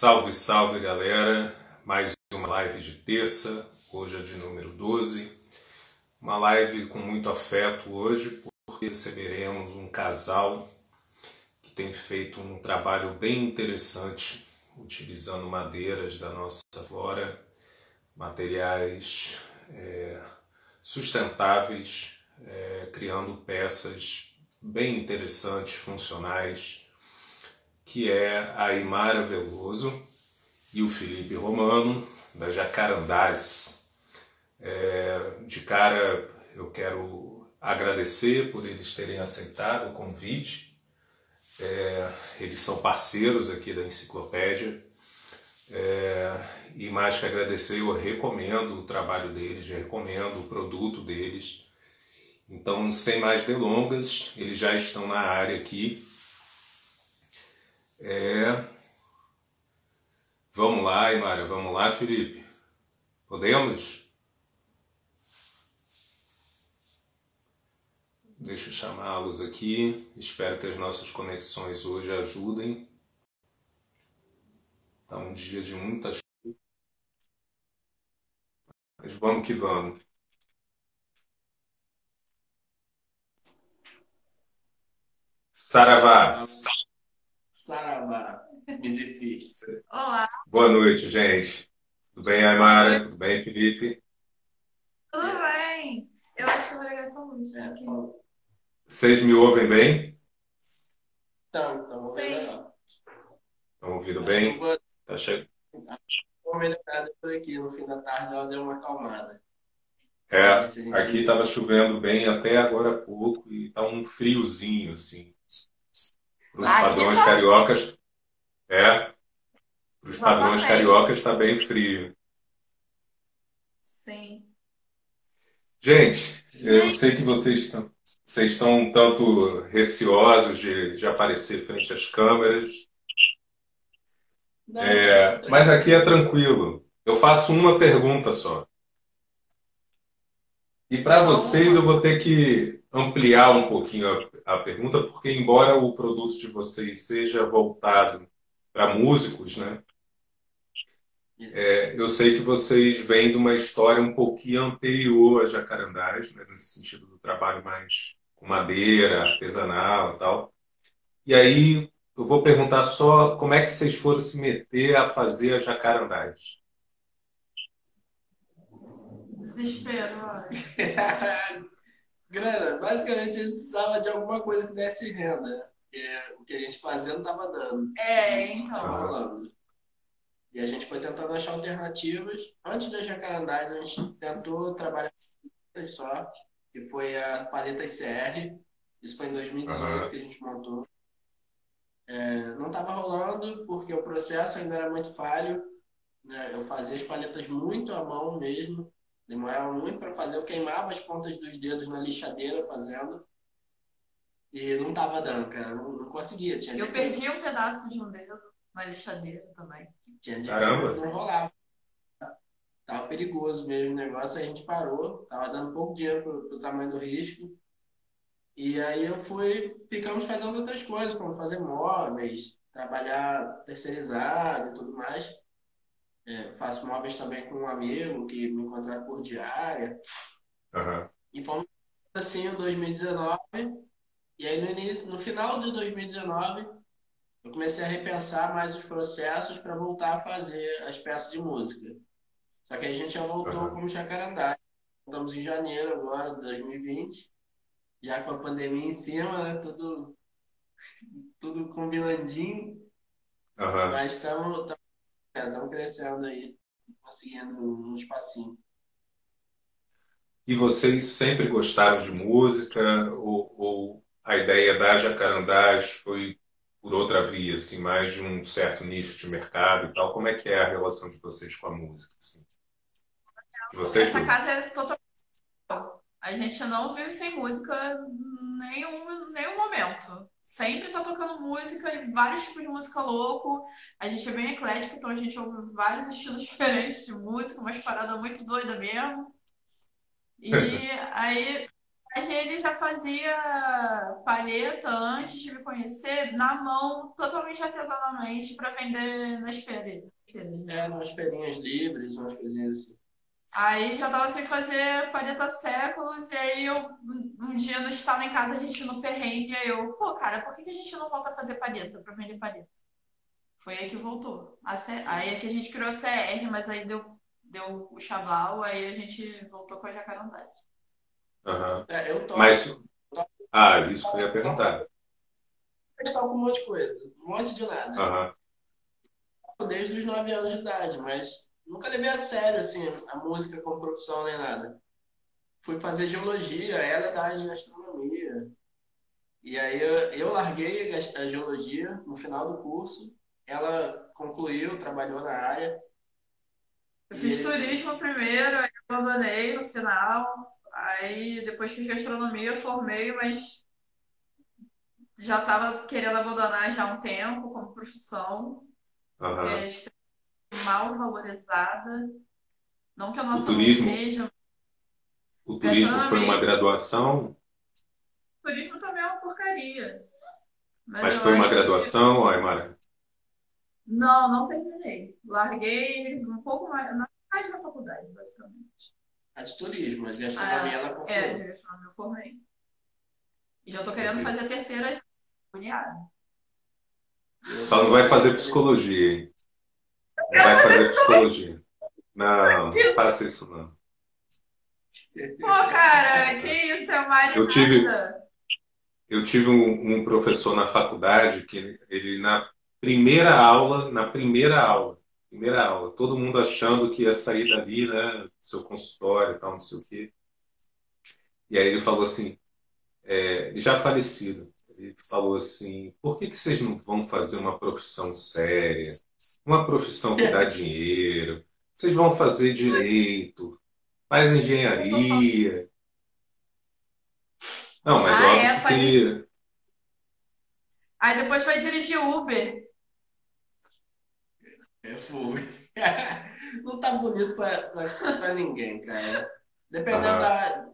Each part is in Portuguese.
Salve, salve galera! Mais uma live de terça, hoje é de número 12. Uma live com muito afeto hoje, porque receberemos um casal que tem feito um trabalho bem interessante utilizando madeiras da nossa flora, materiais é, sustentáveis, é, criando peças bem interessantes, funcionais que é a Imara Veloso e o Felipe Romano, da Jacarandás. É, de cara, eu quero agradecer por eles terem aceitado o convite. É, eles são parceiros aqui da enciclopédia. É, e mais que agradecer, eu recomendo o trabalho deles, recomendo o produto deles. Então, sem mais delongas, eles já estão na área aqui é. Vamos lá, Imária, vamos lá, Felipe. Podemos? Deixa eu chamá-los aqui. Espero que as nossas conexões hoje ajudem. Está um dia de muitas mas vamos que vamos. Saravá. Saravá, Mizifi. Olá. Boa noite, gente. Tudo bem, Aymara? Tudo bem, Felipe? Tudo bem. Eu acho que eu vou ligar essa luz. É, aqui. Vocês me ouvem bem? Então, então, ver legal. Estão ouvindo bem? chuva Tá che... deu uma melhorada por aqui. No fim da tarde ela deu uma acalmada. É, aqui estava chovendo bem até agora há pouco e tá um friozinho, assim. Para os padrões tá- cariocas, é. Para os padrões cariocas está bem frio. Sim. Gente, eu sei que vocês estão, vocês estão um tanto receosos de, de aparecer frente às câmeras. Não, É, não, mas aqui é tranquilo. Eu faço uma pergunta só. E para vocês eu vou ter que ampliar um pouquinho a, a pergunta, porque embora o produto de vocês seja voltado para músicos, né? É, eu sei que vocês vêm de uma história um pouquinho anterior a Jacarandás, né? Nesse sentido do trabalho mais com madeira, artesanal e tal. E aí eu vou perguntar só como é que vocês foram se meter a fazer a Jacarandás. Desespero, olha. Grana, basicamente a gente precisava de alguma coisa que desse renda. Porque o que a gente fazia não estava dando. É, então. rolando. E a gente foi tentando achar alternativas. Antes da Jacarandás, a gente tentou trabalhar só, que foi a paleta CR. Isso foi em 2018 Aham. que a gente montou. É, não estava rolando porque o processo ainda era muito falho. né? Eu fazia as paletas muito à mão mesmo. Demorava muito para fazer. Eu queimava as pontas dos dedos na lixadeira fazendo. E não tava dando, cara. Não, não conseguia. Tinha Eu dia que- perdi um pedaço de um dedo na lixadeira também. tinha dia Caramba. que não rolava. Tava perigoso mesmo o negócio, a gente parou. Tava dando pouco dinheiro pro, pro tamanho do risco. E aí eu fui, ficamos fazendo outras coisas, como fazer móveis, trabalhar terceirizado e tudo mais. É, faço móveis também com um amigo que me contrata por diária. Aham. E fomos assim em 2019. E aí no início, no final de 2019, eu comecei a repensar mais os processos para voltar a fazer as peças de música. Só que a gente já voltou Aham. como Jacarandá. Estamos em janeiro agora de 2020, já com a pandemia em cima, né? Tudo, tudo combinandinho, Aham. mas estamos estamos crescendo aí, conseguindo um espacinho. E vocês sempre gostaram de música ou, ou a ideia da Jacarandás foi por outra via, assim, mais de um certo nicho de mercado e tal? Como é que é a relação de vocês com a música? assim? Vocês Essa casa é totalmente. A gente não vive sem música nenhum, nenhum momento. Sempre tá tocando música e vários tipos de música louco. A gente é bem eclético, então a gente ouve vários estilos diferentes de música, umas paradas muito doidas mesmo. E aí verdade, ele já fazia palheta antes de me conhecer, na mão, totalmente artesanalmente, para vender nas feiras. É, umas feirinhas livres, umas coisinhas assim. Aí já tava sem fazer palheta há séculos, e aí eu, um dia nós estava em casa, a gente no perrengue, e aí eu, pô, cara, por que que a gente não volta a fazer palheta, pra vender palheta? Foi aí que voltou. C... Aí é que a gente criou a CR, mas aí deu, deu o chaval, aí a gente voltou com a jacarandagem. Aham. É, eu toco. Mas. Ah, isso que eu ia perguntar. Eu toco um monte de coisa, um monte de nada. Aham. Desde os 9 anos de idade, mas nunca levei a sério, assim, a música como profissão nem nada. Fui fazer geologia, ela é da área de gastronomia. E aí eu, eu larguei a geologia no final do curso. Ela concluiu, trabalhou na área. Eu fiz E- turismo primeiro, aí abandonei no final. Aí depois fiz gastronomia, formei, mas já estava querendo abandonar já há um tempo como profissão. Aham. É mal valorizada. Não que a nossa O turismo? não seja. O turismo foi uma graduação, O turismo também é uma porcaria. Mas mas foi uma acho que- graduação, Aymara? Não, não terminei. Larguei um pouco mais, na metade da faculdade, basicamente. A de turismo, a de gastronomia ela É, concluiu. de gastronomia eu formei. E já tô querendo fazer a terceira já. Só não vai fazer psicologia, hein? Não vai fazer psicologia. Não, não faça isso não. Pô, cara, que isso? É uma Eu tive-. Eu tive um, um professor na faculdade que ele, na primeira aula, na primeira aula, primeira aula, todo mundo achando que ia sair dali, né, seu consultório e tal, não sei o quê. E aí ele falou assim, é, já falecido, ele falou assim, por que que vocês não vão fazer uma profissão séria, uma profissão que dá dinheiro? Vocês vão fazer direito, faz engenharia. Não, mas Ah, óbvio é, faz- que Aí depois vai dirigir Uber. É fogo. Não tá bonito pra, pra, pra ninguém, cara. Dependendo Aham. da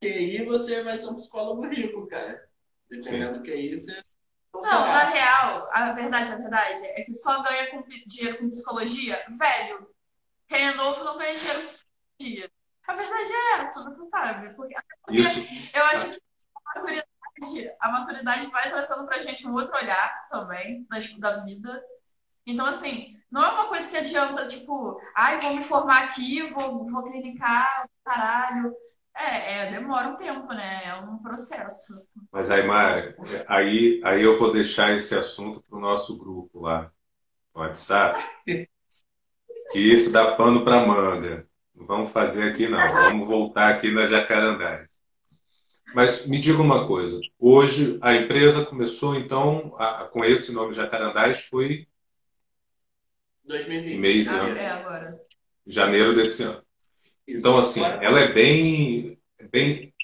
QI, você vai ser um psicólogo rico, cara. Dependendo do QI, você não Não, na real, a verdade, a verdade é que só ganha com dinheiro com psicologia velho. Quem é novo não ganha dinheiro com psicologia. A verdade é essa, você sabe. Porque, porque isso eu acho que a maturidade, a maturidade vai trazendo pra gente um outro olhar também das- da vida. Então, assim, não é uma coisa que adianta, tipo, ai, vou me formar aqui, vou, vou clinicar, caralho. É, é, demora um tempo, né? É um processo. Mas aí, Mara, aí, aí eu vou deixar esse assunto para o nosso grupo lá no WhatsApp, que isso dá pano para manga. Não vamos fazer aqui não, vamos voltar aqui na Jacarandá. Mas me diga uma coisa, hoje a empresa começou então a- com esse nome Jacarandás foi 2020. em mês, Ah, é agora. janeiro desse ano. Então assim, ela é bem, é bem,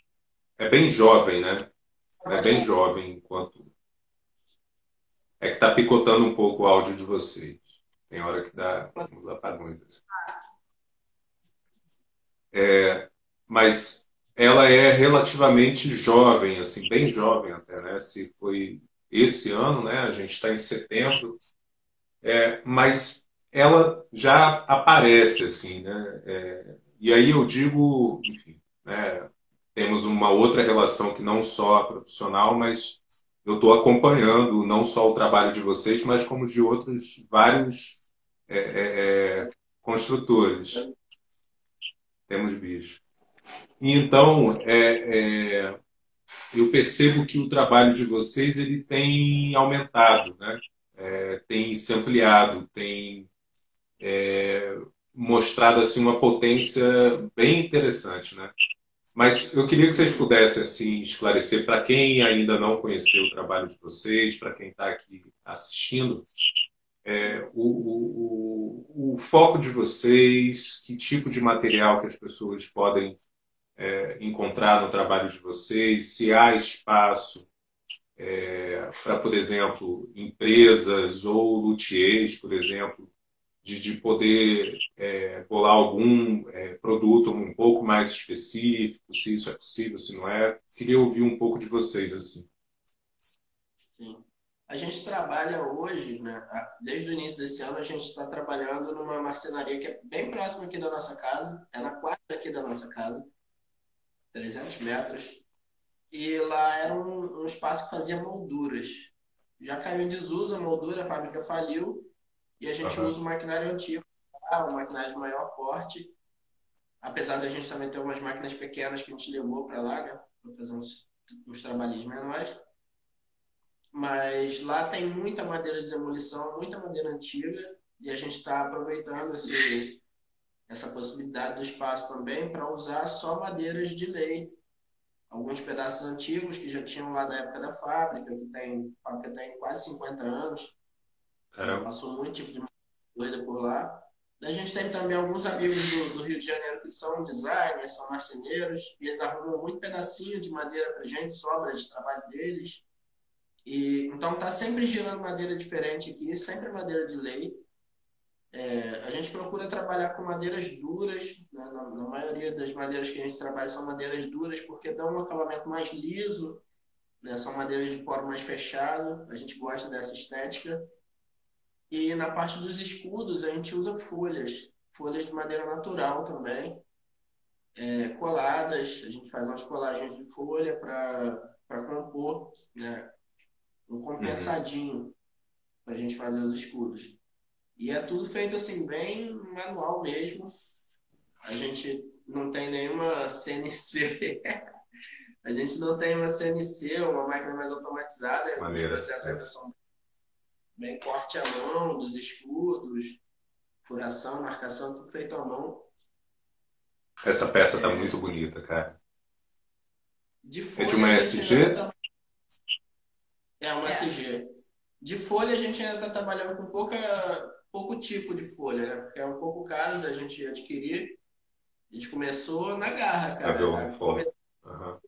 é bem jovem, né? Ela é bem jovem enquanto. É que tá picotando um pouco o áudio de vocês. Tem hora que dá uns apagões. assim. É, mas ela é relativamente jovem, assim, bem jovem até, né? Se foi esse ano, né? A gente está em setembro. É, mas ela já aparece, assim, né? É, e aí eu digo, enfim, né? Temos uma outra relação que não só profissional, mas eu estou acompanhando não só o trabalho de vocês, mas como de outros vários é, é, é, construtores. Temos bicho. Então, é, é, eu percebo que o trabalho de vocês ele tem aumentado, né? É, tem se ampliado, tem é, mostrado assim uma potência bem interessante, né? Mas eu queria que vocês pudessem assim esclarecer para quem ainda não conheceu o trabalho de vocês, para quem está aqui assistindo, é, o, o, o, foco de vocês, que tipo de material que as pessoas podem é, encontrar no trabalho de vocês, se há espaço é, para, por exemplo, empresas ou luthiers, por exemplo, de, de poder é, algum é, produto um pouco mais específico, se isso é possível, se não é. Queria ouvir um pouco de vocês assim. Sim. A gente trabalha hoje, né, desde o início desse ano, a gente está trabalhando numa marcenaria que é bem próxima aqui da nossa casa, é na quadra aqui da nossa casa, 300 metros, e lá era um, um espaço que fazia molduras. Já caiu em desuso a moldura, a fábrica faliu, e a gente uhum. usa o maquinário antigo, tá? o maquinário de maior porte. Apesar da gente também ter umas máquinas pequenas que a gente levou para lá, né? Para fazer uns, uns trabalhinhos menores. Mas lá tem muita madeira de demolição, muita madeira antiga, e a gente está aproveitando esse, essa possibilidade do espaço também para usar só madeiras de lei. Alguns pedaços antigos que já tinham lá da época da fábrica, que tem, a fábrica tem quase 50 anos, Caramba. Passou muito tipo de doida por lá. A gente tem também alguns amigos do, do, Rio de Janeiro que são designers, são marceneiros, e eles arrumam muito pedacinho de madeira pra gente, sobra de trabalho deles. E, então tá sempre girando madeira diferente aqui, sempre madeira de lei. É, a gente procura trabalhar com madeiras duras, né? na, na, maioria das madeiras que a gente trabalha são madeiras duras porque dão um acabamento mais liso, né? são madeiras de poro mais fechado, a gente gosta dessa estética. E na parte dos escudos a gente usa folhas, folhas de madeira natural também, é, coladas, a gente faz umas colagens de folha para compor, né? Um compensadinho uhum. para a gente fazer os escudos. E é tudo feito assim, bem manual mesmo. A gente não tem nenhuma CNC. a gente não tem uma CNC, uma máquina mais automatizada. Maneira. Processo é bem corte à mão dos escudos, furação, marcação, tudo feito à mão. Essa peça tá é, muito bonita, cara. De folha, é de uma SG? É uma é. SG. De folha a gente ainda está trabalhando com pouca, pouco tipo de folha, né? Porque é um pouco caro da gente adquirir. A gente começou na garra, cara. Cabelo né? forte. Uhum.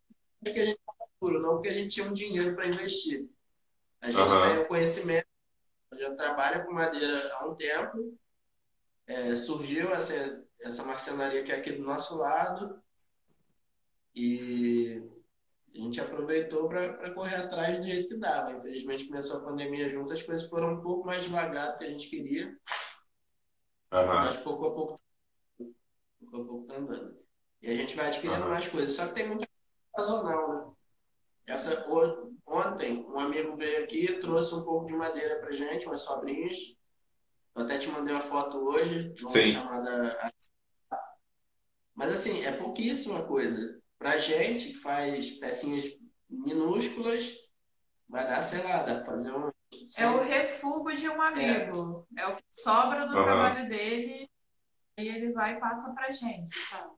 Porque a gente não porque a gente tinha um dinheiro para investir. A gente uhum. tem o conhecimento já trabalha com madeira há um tempo. É, surgiu essa, essa marcenaria que é aqui do nosso lado e a gente aproveitou para correr atrás do jeito que dava. Infelizmente começou a pandemia junto, as coisas foram um pouco mais devagar do que a gente queria. Uhum. Mas pouco a pouco, pouco a pouco tá andando. E a gente vai adquirindo uhum. mais coisas. Só que tem muita coisa sazonal, né? Essa, ontem, um amigo veio aqui trouxe um pouco de madeira pra gente, umas sobrinhas. Eu até te mandei uma foto hoje, de uma Sim. chamada. Mas assim, é pouquíssima coisa. Pra gente que faz pecinhas minúsculas, vai dar, sei lá, dá pra fazer um. É o refúgio de um amigo. É, é o que sobra do uhum. trabalho dele e ele vai e passa pra gente, sabe?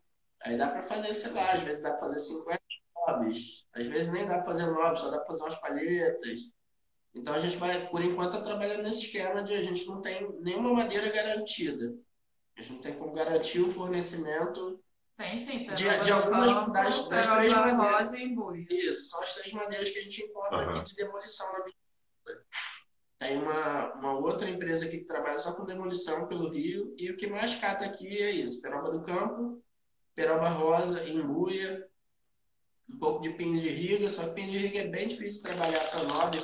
Aí dá pra fazer, sei lá, às vezes dá pra fazer 50 nobres. Às vezes nem dá para fazer nobres, só dá para fazer umas palhetas. Então a gente vai, por enquanto, tá trabalhando nesse esquema de a gente não tem nenhuma madeira garantida. A gente não tem como garantir o fornecimento tem sim, de, de algumas campo, das, das três madeiras. Isso, são as três madeiras que a gente encontra uhum. aqui de demolição na Tem uma, uma outra empresa aqui que trabalha só com demolição pelo Rio, e o que mais cata aqui é isso: Peroba do Campo, Peroba Rosa, Embuia, um pouco de pinho de riga, só que pinho de riga é bem difícil de trabalhar para nobre,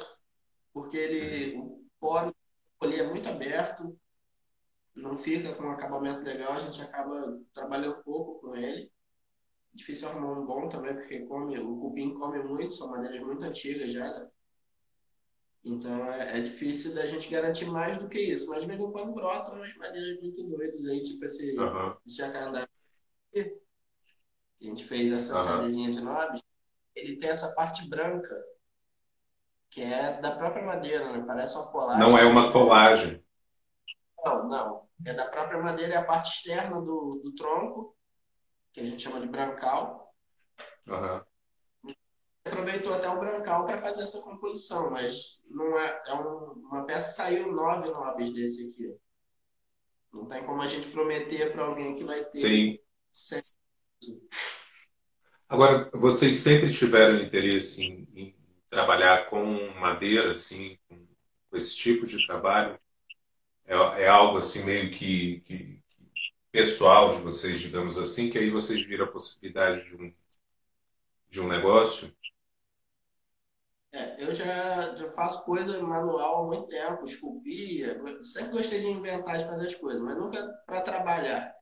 porque ele, o poro ali é muito aberto, não fica com um acabamento legal, a gente acaba trabalhando pouco com ele. Difícil arrumar um bom também, porque come, o cupim come muito, são madeiras muito antigas já. Né? Então é, é, difícil da gente garantir mais do que isso. Mas de vez em quando brotam umas madeiras muito doidas aí, tipo esse, uhum. esse a gente fez essa uhum. sériezinha de nobres, ele tem essa parte branca, que é da própria madeira, né? Parece uma colagem. Não é uma colagem. Não, não. É da própria madeira, é a parte externa do, do tronco, que a gente chama de brancal. Uhum. Aproveitou até o brancal para fazer essa composição, mas não é, é um, uma peça saiu nove nobres desse aqui. Não tem como a gente prometer para alguém que vai ter Sim. Agora, vocês sempre tiveram interesse em, em trabalhar com madeira, assim, com, esse tipo de trabalho? é, é algo assim meio que, que, pessoal de vocês, digamos assim, que aí vocês viram a possibilidade de um, de um negócio? É, eu já, já faço coisa manual há muito tempo, esculpia, sempre gostei de inventar, de fazer as coisas, mas nunca para trabalhar.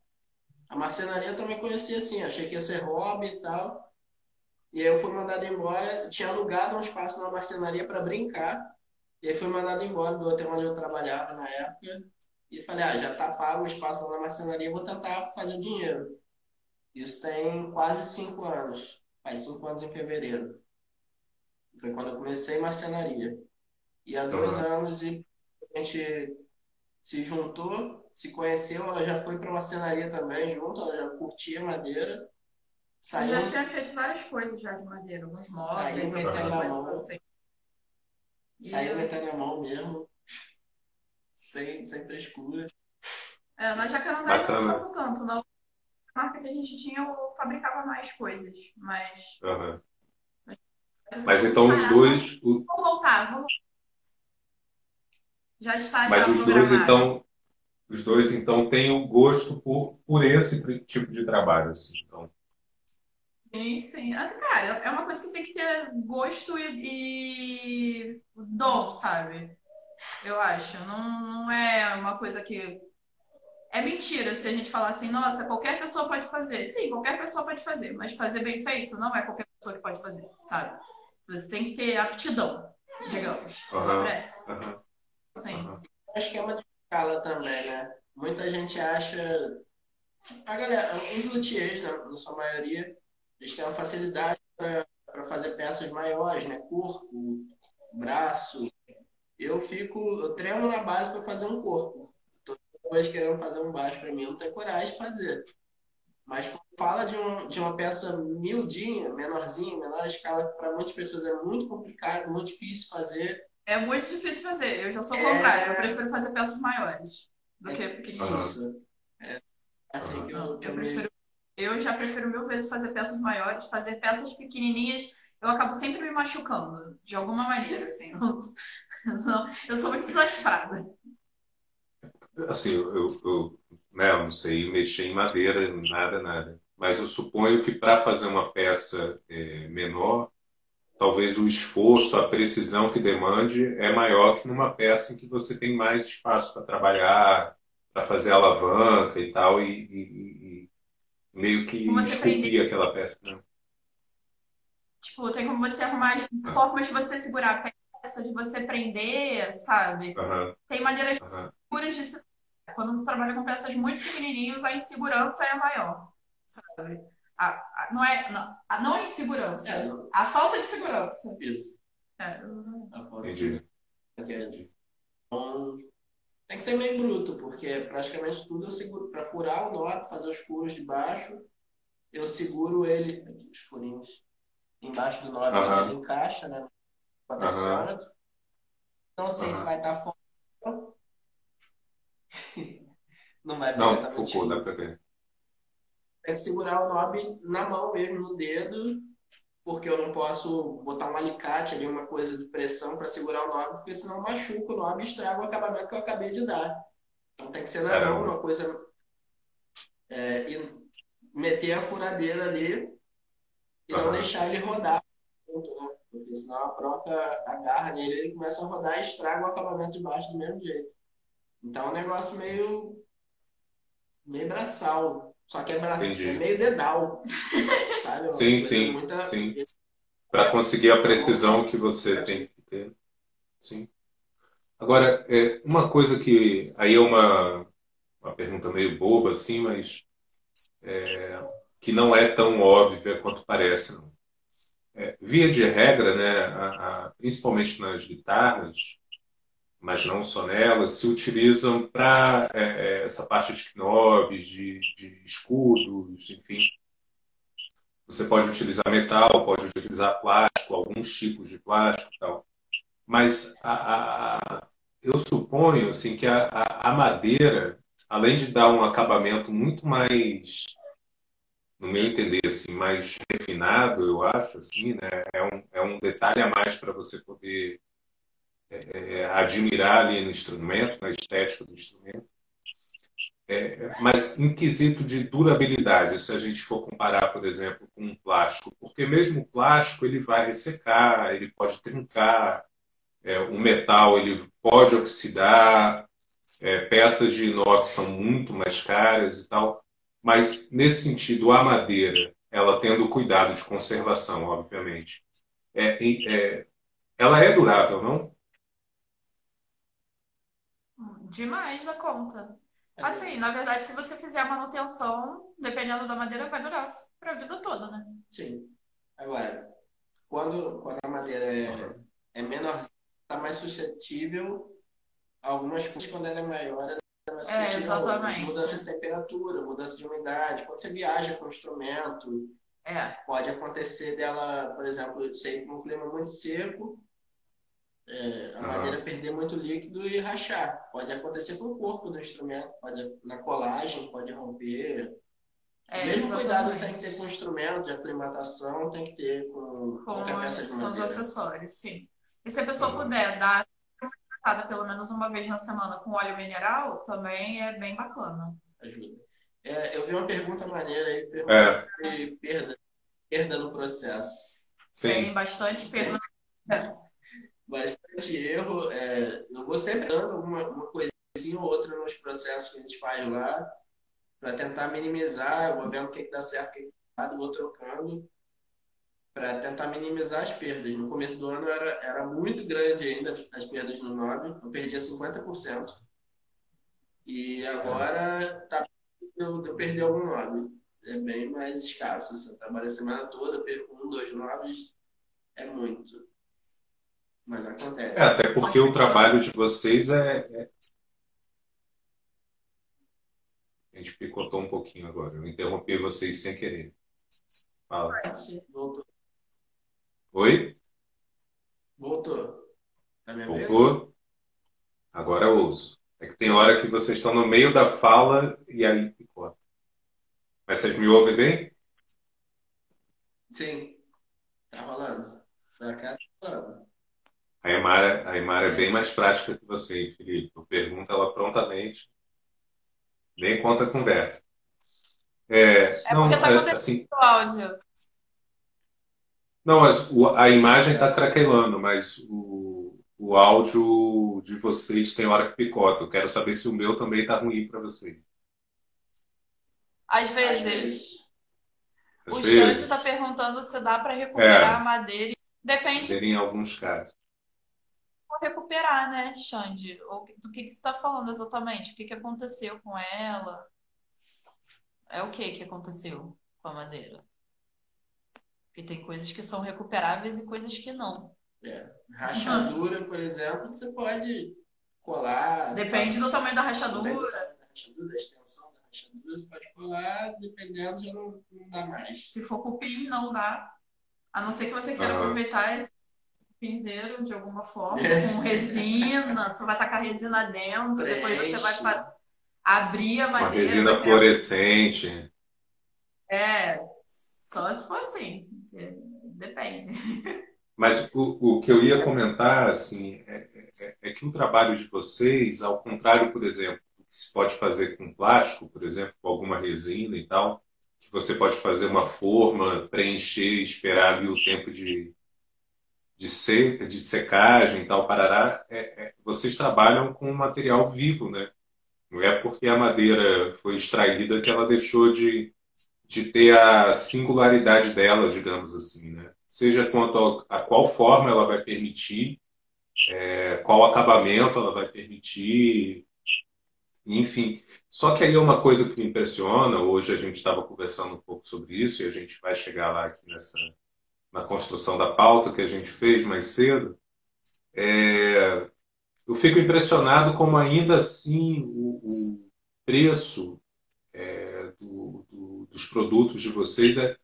A marcenaria eu também conhecia assim, achei que ia ser hobby e tal. E aí eu fui mandado embora, tinha alugado um espaço na marcenaria para brincar, e aí fui mandado embora do hotel onde eu trabalhava na época, e falei, ah, já tá pago o espaço na marcenaria, vou tentar fazer dinheiro. Isso tem quase cinco anos, faz cinco anos em fevereiro. Foi quando eu comecei marcenaria. E há dois uhum. anos e a gente se juntou, se conheceu, ela já foi para marcenaria também junto, ela já curtia madeira. Saiu... Já tinha feito várias coisas já de madeira, alguns móveis, outras coisas assim. Saiu metendo a mão mesmo, sem, sem frescura. É, na Jacarandá eu não faço tanto. Na marca que a gente tinha, eu fabricava mais coisas, mas... Uhum. Mas então os dois. Vou voltar, vou Já está Mas já os dois, então. Os dois, então, têm o gosto por, por esse tipo de trabalho. Assim, então. Sim, sim. Ah, cara, é uma coisa que tem que ter gosto e, e dom, sabe? Eu acho. Não, não é uma coisa que. É mentira se a gente falar assim, nossa, qualquer pessoa pode fazer. Sim, qualquer pessoa pode fazer, mas fazer bem feito não é qualquer pessoa que pode fazer, sabe? Você tem que ter aptidão, digamos. Uhum. Uhum. Sim. Uhum. Acho que é uma escala também, né? Muita gente acha. A galera, os luthiers, né, na sua maioria, eles têm uma facilidade para fazer peças maiores, né? Corpo, braço. Eu fico, eu tremo na base para fazer um corpo. Toda vez querendo fazer um baixo para mim, eu não tenho coragem de fazer. Mas fala de, um, de uma peça miudinha, menorzinha, menor escala, para muitas pessoas é muito complicado, muito difícil fazer. É muito difícil fazer. Eu já sou o é... contrário. Eu prefiro fazer peças maiores do é que pequenininhas. É. Achei que eu, eu, prefiro, eu já prefiro mil vezes fazer peças maiores. Fazer peças pequenininhas, eu acabo sempre me machucando, de alguma maneira, assim. Eu sou muito desastrada. Assim, eu, eu né? Eu não sei mexer em madeira, nada, nada. Mas eu suponho que para fazer uma peça é, menor, talvez o esforço, a precisão que demande é maior que numa peça em que você tem mais espaço para trabalhar, para fazer alavanca e tal, e, e, e meio que esculpir aquela peça. Né? Tipo, tem como você arrumar formas de você segurar a peça, de você prender, sabe? Uhum. Tem maneiras uhum. de se quando você trabalha com peças muito pequenininhas, a insegurança é maior, sabe? A, a, não é não, a não insegurança, é. a falta de segurança. Isso. É. A falta de Então, tem que ser meio bruto, porque praticamente tudo eu seguro. Para furar o nó, fazer os furos de baixo, eu seguro ele, aqui, os furinhos, embaixo do nó, uhum. ele encaixa, né? Uhum. Não sei uhum. se vai estar fora não vai Não, focou, dá pra ver. Tem que segurar o knob na mão mesmo, no dedo, porque eu não posso botar um alicate ali, uma coisa de pressão para segurar o knob, porque senão machuca o knob e estraga o acabamento que eu acabei de dar. Então tem que ser na mão, uma coisa. É, e meter a furadeira ali e uhum. não deixar ele rodar. Né? Porque senão a própria agarra nele, ele começa a rodar e estraga o acabamento de baixo do mesmo jeito. Então é um negócio meio. meio braçal. Só que é, é meio dedal. sabe? Sim, sim. Muita... sim. Para conseguir a precisão que você tem que ter. Sim. Agora, é, uma coisa que. Aí é uma, uma pergunta meio boba, assim, mas. É, que não é tão óbvia quanto parece, não. É, via de regra, né, a, a, principalmente nas guitarras, mas não só nelas, se utilizam para é, é, essa parte de knobs, de, de, escudos, enfim. Você pode utilizar metal, pode utilizar plástico, alguns tipos de plástico e tal. Mas a, a, eu suponho assim, que a, a, madeira, além de dar um acabamento muito mais, no meu entender, assim, mais refinado, eu acho, assim, né? é, um, é um detalhe a mais para você poder é, admirar ali no instrumento, na estética do instrumento. É, mas em quesito de durabilidade, se a gente for comparar, por exemplo, com um plástico, porque mesmo o plástico ele vai ressecar, ele pode trincar, é, o metal ele pode oxidar, é, peças de inox são muito mais caras e tal, mas nesse sentido a madeira, ela tendo cuidado de conservação, obviamente, é, é, ela é durável, não? Demais da conta. É assim, na verdade, se você fizer a manutenção, dependendo da madeira, vai durar para a vida toda, né? Sim. Agora, quando, quando a madeira é, é menor, está mais suscetível a algumas coisas, quando ela é maior, ela é mais é, exatamente. Mudança de temperatura, mudança de umidade. Quando você viaja com o instrumento, é. pode acontecer dela, por exemplo, ser um clima muito seco, é, a uhum. madeira perder muito líquido e rachar. Pode acontecer com o corpo do instrumento, pode na colagem, pode romper. É, Mesmo cuidado tem que ter com o instrumento de aclimatação, tem que ter com, com qualquer peça de madeira. Com os acessórios, sim. E se a pessoa uhum. puder dar tratada pelo menos uma vez na semana com óleo mineral, também é bem bacana. Ajuda. É, eu vi uma pergunta maneira aí, pergunta é. perda, perda no processo. Sim. Tem bastante perda. Bastante erro. É, eu vou sempre dando uma, uma coisinha ou outra nos processos que a gente faz lá, para tentar minimizar, eu vou vendo o que, que dá certo, o que, dá errado, vou trocando, para tentar minimizar as perdas. No começo do ano era, era muito grande ainda as perdas no Nobre, eu perdia 50%. E agora tá, eu, eu perdi algum Nobre. É bem mais escasso. Assim, eu trabalho a semana toda, perco um, dois nobres, é muito. Mas acontece. É, até porque o trabalho de vocês é, é... A gente picotou um pouquinho agora. Eu interrompi vocês sem querer. Fala. Voltou. Oi? Voltou. Tá Voltou? Agora eu ouço. É que tem hora que vocês estão no meio da fala e aí picota. Mas vocês me ouvem bem? Sim. Tá rolando. Pra cá tá rolando. A Imara, a é bem mais prática que você, Felipe. Eu pergunto ela prontamente. Nem conta a conversa. É, é não, porque tá é, assim, o áudio. Não, mas o, a imagem está craquelando, mas o, o áudio de vocês tem hora que picota. Eu quero saber se o meu também está ruim para você. Às vezes. Às o Xande está perguntando se dá para recuperar é, a madeira. Depende. Em alguns casos recuperar, né, Xande? Do que, que você está falando exatamente? O que, que aconteceu com ela? É o que que aconteceu com a madeira? Porque tem coisas que são recuperáveis e coisas que não. É. Rachadura, por exemplo, você pode colar. Depende do tamanho da rachadura. Da rachadura, da extensão da rachadura, você pode colar, dependendo, já não, não dá mais. Se for cupim, não dá. A não ser que você queira aproveitar esse pinzeiro de alguma forma, é. com resina, tu vai tacar resina dentro, depois você vai abrir a madeira. Uma resina fluorescente. É, só se for assim, depende. Mas o, o que eu ia comentar, assim, é, é, é, que o trabalho de vocês, ao contrário, por exemplo, do que se pode fazer com plástico, por exemplo, com alguma resina e tal, que você pode fazer uma forma, preencher, esperar ali o tempo de, de, seca, de secagem e tal, parará, é, é, vocês trabalham com material vivo, né? Não é porque a madeira foi extraída que ela deixou de, de ter a singularidade dela, digamos assim, né? Seja quanto a, a qual forma ela vai permitir, é, qual acabamento ela vai permitir, enfim. Só que aí é uma coisa que me impressiona, hoje a gente estava conversando um pouco sobre isso e a gente vai chegar lá aqui nessa, na construção da pauta que a gente fez mais cedo, é, eu fico impressionado como ainda assim o, o preço é, do, do, dos produtos de vocês é,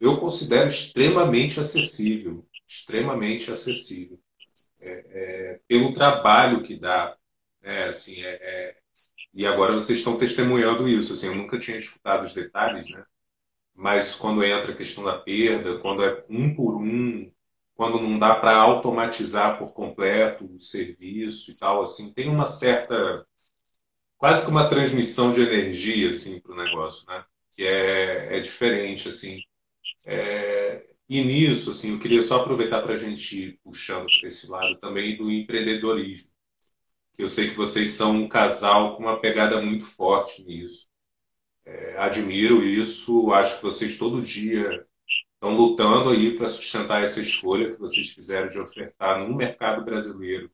eu considero extremamente acessível, extremamente acessível, é, é pelo trabalho que dá, né, assim, é, é, e agora vocês estão testemunhando isso, assim, eu nunca tinha escutado os detalhes, né? Mas quando entra a questão da perda, quando é um por um, quando não dá para automatizar por completo o serviço e tal, assim, tem uma certa, quase que uma transmissão de energia, assim, para o negócio, né? Que é, é diferente, assim. É, e nisso, assim, eu queria só aproveitar para a gente ir puxando para esse lado também do empreendedorismo. Eu sei que vocês são um casal com uma pegada muito forte nisso. É, admiro isso, acho que vocês todo dia estão lutando aí para sustentar essa escolha que vocês fizeram de ofertar no mercado brasileiro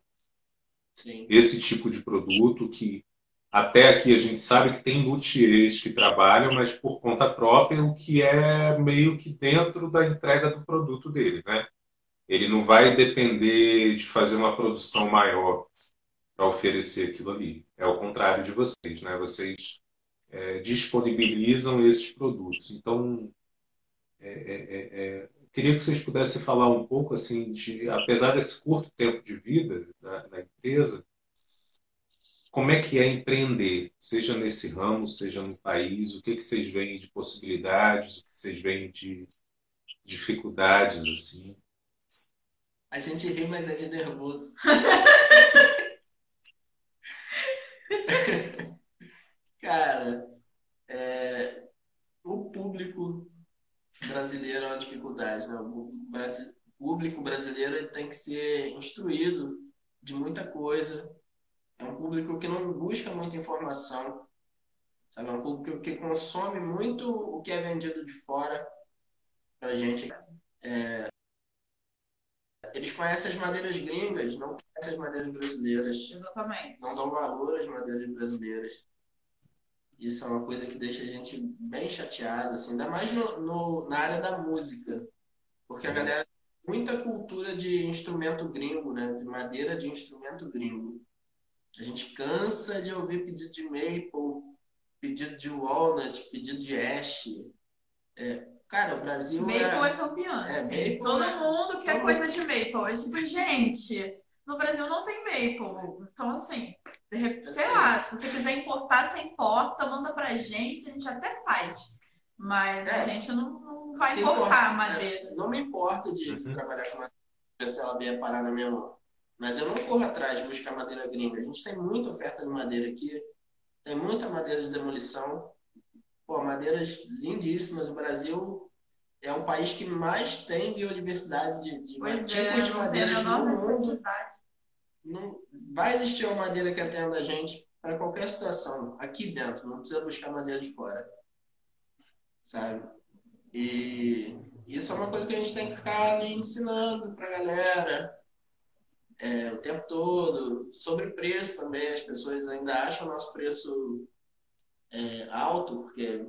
Sim. esse tipo de produto que até aqui a gente sabe que tem luthiers que trabalham, mas por conta própria, o que é meio que dentro da entrega do produto dele, né? Ele não vai depender de fazer uma produção maior para oferecer aquilo ali. É o contrário de vocês, né? Vocês é, disponibilizam esses produtos. Então, é, é, é, é, queria que vocês pudessem falar um pouco, assim, de, apesar desse curto tempo de vida da, da empresa, como é que é empreender, seja nesse ramo, seja no país, o que, que vocês veem de possibilidades, o que vocês veem de dificuldades, assim? A gente ri, mas é de nervoso. Cara, é, o público brasileiro é uma dificuldade, né? O público brasileiro tem que ser instruído de muita coisa. É um público que não busca muita informação. Sabe? É um público que consome muito o que é vendido de fora pra gente. É... Eles conhecem as madeiras gringas, não conhecem as madeiras brasileiras. Exatamente. Não dão valor às madeiras brasileiras. Isso é uma coisa que deixa a gente bem chateado, assim, ainda mais no, no, na área da música. Porque a uhum. galera tem muita cultura de instrumento gringo, né? De madeira de instrumento gringo. A gente cansa de ouvir pedido de maple, pedido de walnut, pedido de ash. É, cara, o Brasil maple é, é campeão. É, assim. Todo é... mundo quer Todo... coisa de maple. É tipo, gente, no Brasil não tem maple. Então, assim, sei lá, se você quiser importar, você importa, manda pra gente, a gente até faz. Mas é. a gente não, não vai se importar a madeira. Não me importa de uhum. trabalhar com madeira se ela vier parar na minha mão. Mas eu não corro atrás de buscar madeira gringa. A gente tem muita oferta de madeira aqui. Tem muita madeira de demolição. Pô, madeiras lindíssimas. O Brasil é um país que mais tem biodiversidade de, de pois tipos é, de madeiras no mundo não vai existir uma madeira que atenda a gente para qualquer situação aqui dentro, não precisa buscar madeira de fora. Sabe? E isso é uma coisa que a gente tem que ficar ali ensinando para a galera é, o tempo todo. Sobre preço também, as pessoas ainda acham o nosso preço é, alto, porque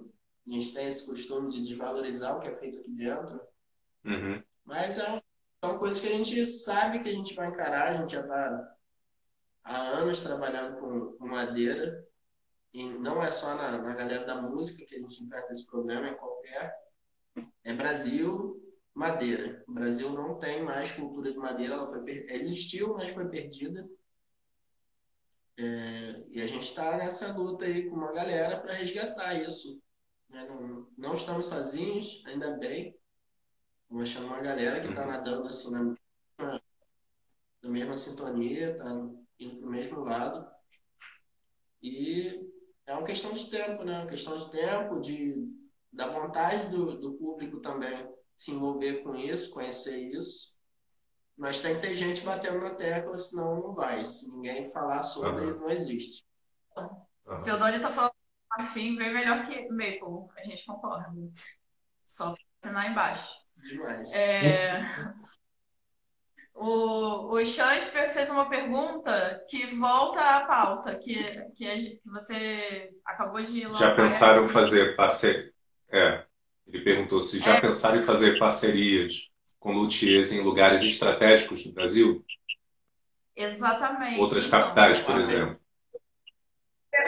a gente tem esse costume de desvalorizar o que é feito aqui dentro. Uhum. Mas é são coisas que a gente sabe que a gente vai encarar, a gente já está há anos trabalhando com, com, madeira, e não é só na, na galera da música que a gente enfrenta esse problema, em qualquer. É Brasil, madeira. O Brasil não tem mais cultura de madeira, ela foi existiu, mas foi perdida. É, e a gente está nessa luta aí com uma galera para resgatar isso. Né? Não, não estamos sozinhos, ainda bem. Vou chamar uma galera que está uhum. nadando assim na mesma, na mesma sintonia, tá indo para o mesmo lado. E é uma questão de tempo, né? Uma questão de tempo, de, da vontade do, do público também se envolver com isso, conhecer isso. Mas tem que ter gente batendo na tecla, senão não vai. Se ninguém falar sobre, uhum. não existe. Uhum. Se o Doni tá falando enfim, bem melhor que Maple, a gente concorda. Só assinar embaixo. Demais. É... O, o fez uma pergunta que volta à pauta, que, que você acabou de lançar. Já pensaram em fazer parceria? É, ele perguntou se já é... pensaram em fazer parcerias com luthiers em lugares estratégicos do Brasil? Exatamente. Outras capitais, por exemplo.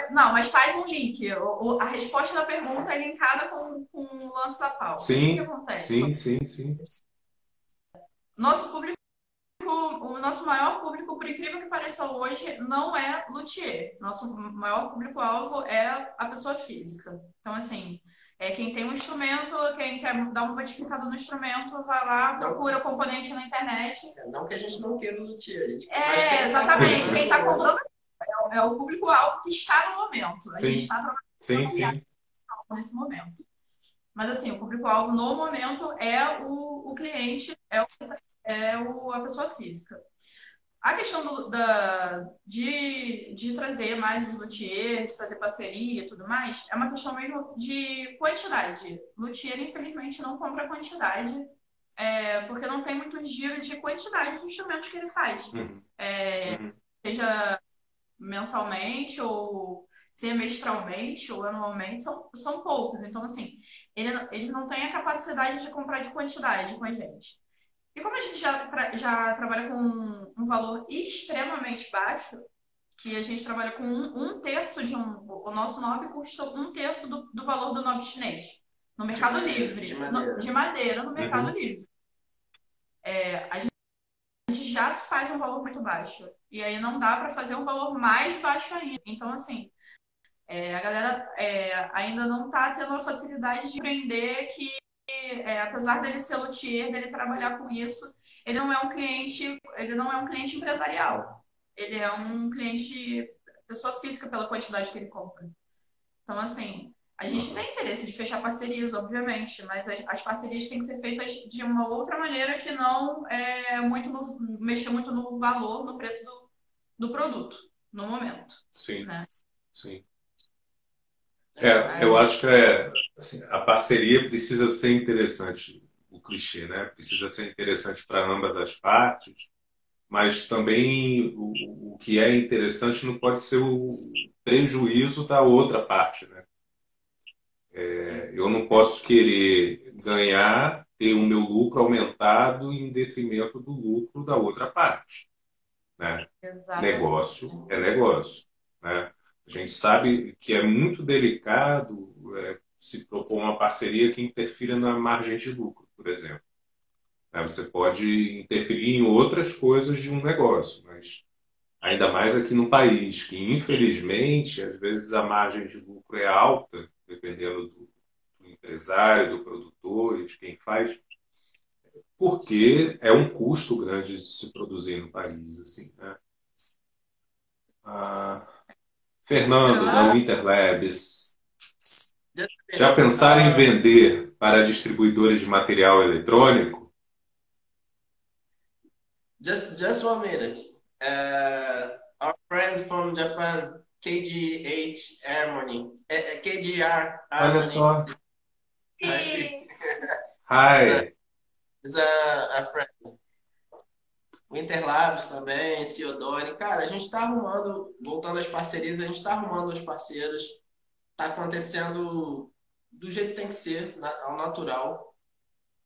Não, mas faz um link. O, a resposta da pergunta é linkada com, com o lance da pauta. Sim, o que acontece? sim, sim, sim. Nosso público, o nosso maior público, por incrível que pareça hoje, não é luthier. Nosso maior público-alvo é a pessoa física. Então, assim, É quem tem um instrumento, quem quer dar uma modificada no instrumento, vai lá, procura o componente na internet. É, não que a gente não queira lutir, a gente É, exatamente. Quem está comprando é o público-alvo que está no momento. A Sim. gente está trabalhando Sim, sim. nesse momento. Mas assim, o público-alvo no momento é o, o cliente, é, o, é o, a pessoa física. A questão do- da, de, de trazer mais os luthiers, de fazer parceria e tudo mais, é uma questão mesmo de quantidade. Luthier, infelizmente, não compra quantidade, é, porque não tem muito giro de quantidade de instrumentos que ele faz. Uhum, É, uhum. seja mensalmente ou semestralmente ou anualmente, são, são poucos. Então, assim, ele, eles não têm a capacidade de comprar de quantidade com a gente. E como a gente já, já trabalha com um, um valor extremamente baixo, que a gente trabalha com um, um terço de um. O nosso nobre custa um terço do, do valor do nobre chinês. No Mercado madeira, Livre. de no- madeira. de madeira no Mercado Uhum. Livre. É, a gente a gente já faz um valor muito baixo. E aí não dá para fazer um valor mais baixo ainda. Então, assim, é, a galera é, ainda não está tendo a facilidade de entender que, é, apesar dele ser luthier, dele trabalhar com isso, ele não é um cliente, ele não é um cliente empresarial. Ele é um cliente, pessoa física pela quantidade que ele compra. Então, assim, a gente tem interesse de fechar parcerias, obviamente, mas as, as parcerias têm que ser feitas de uma outra maneira que não é muito no- mexer muito no valor, no preço do, do produto, no momento, Sim, né? sim. É, eu acho que é, assim, a parceria precisa ser interessante, o clichê, né? Precisa ser interessante para ambas as partes, mas também o, o que é interessante não pode ser o prejuízo da outra parte, né? É, eu não posso querer ganhar, ter o meu lucro aumentado em detrimento do lucro da outra parte, né? Exatamente. negócio é negócio. Né? A gente sabe que é muito delicado é, se propor uma parceria que interfira na margem de lucro, por exemplo. Né? Você pode interferir em outras coisas de um negócio, mas ainda mais aqui no país, que infelizmente às vezes a margem de lucro é alta, dependendo do, do empresário, do produtor e de quem faz, porque é um custo grande de se produzir no país, assim, né? Ah, Fernando, da Winterlabs, já pensaram em vender para distribuidores de material eletrônico? Just, just one minute. Uh, our friend from Japan, KGH Harmony, uh, uh, KGR Olha Harmony, só. E Hi. is a, a friend. Winterlabs também, Ciodone. Cara, a gente está arrumando, voltando às parcerias, a gente está arrumando os parceiros. Está acontecendo do jeito que tem que ser, ao natural.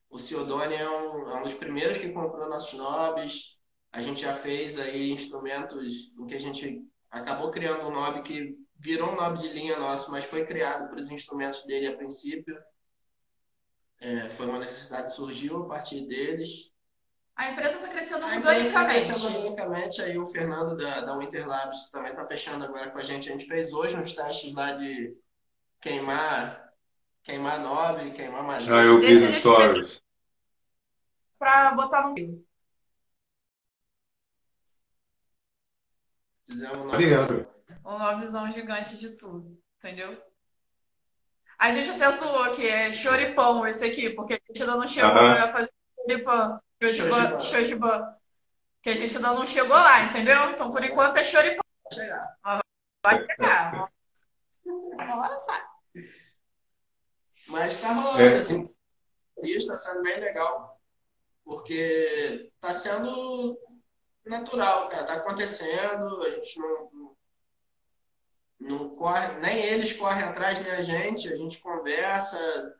O Ciodone é um, é um dos primeiros que comprou nossos nobres. A gente já fez aí instrumentos, o que a gente acabou criando um nobre que virou um nobre de linha nosso, mas foi criado para os instrumentos dele a princípio. É, foi uma necessidade que surgiu a partir deles. A empresa está crescendo A empresa está organicamente. crescendo organicamente. Aí o Fernando da, da Winterlabs também está fechando agora com a gente. A gente fez hoje uns testes lá de queimar, queimar nobre, queimar Já madeira. eu gente Stories. Para botar no. Fizemos um uma visão gigante de tudo, entendeu? A gente até zoou que é choripão esse aqui, porque a gente ainda não chegou Aham. a fazer choripão. Choripan, Choripan. choripan. Que a gente ainda não chegou lá, entendeu? Então, por enquanto, é choripão. chegar. Vai chegar. Uma hora sai. Mas está rolando, É. assim. Isso está sendo bem legal. Porque está sendo natural, cara. Está acontecendo. A gente não, não, não corre, nem eles correm atrás nem a gente. A gente conversa.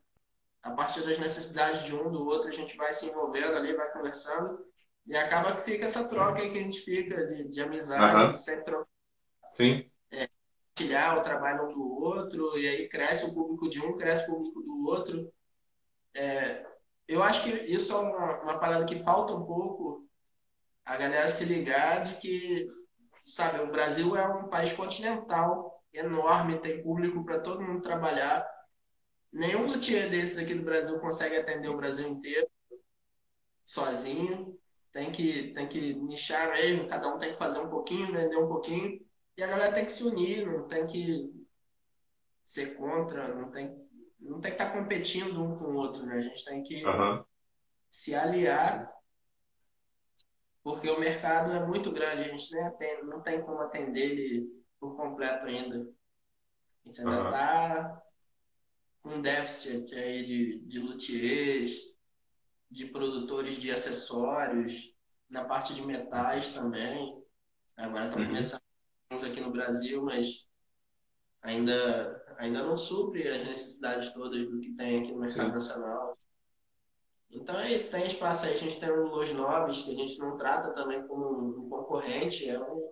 A partir das necessidades de um do outro, a gente vai se envolvendo ali, vai conversando. E acaba que fica essa troca aí que a gente fica de, de amizade, Aham. sempre Sim. compartilhar o trabalho um do outro, e aí cresce o público de um, cresce o público do outro. É, eu acho que isso é uma, uma parada que falta um pouco a galera se ligar de que, sabe, o Brasil é um país continental, enorme, tem público para todo mundo trabalhar, Nenhum luthier desses aqui do Brasil consegue atender o Brasil inteiro sozinho. Tem que, tem que nichar mesmo, cada um tem que fazer um pouquinho, vender um pouquinho. E a galera tem que se unir, não tem que ser contra, não tem, não tem que estar competindo um com o outro, né? A gente tem que Aham. se aliar, porque o mercado é muito grande, a gente nem atende, não tem como atender ele por completo ainda. A gente ainda Aham. está com um déficit aí de, de luthiers, de produtores de acessórios, na parte de metais também. Agora estão Uhum. começando uns aqui no Brasil, mas ainda, ainda não supre as necessidades todas do que tem aqui no mercado Sim. nacional. Então é isso, tem espaço aí. A gente tem o Los Nobres, que a gente não trata também como um concorrente, é um,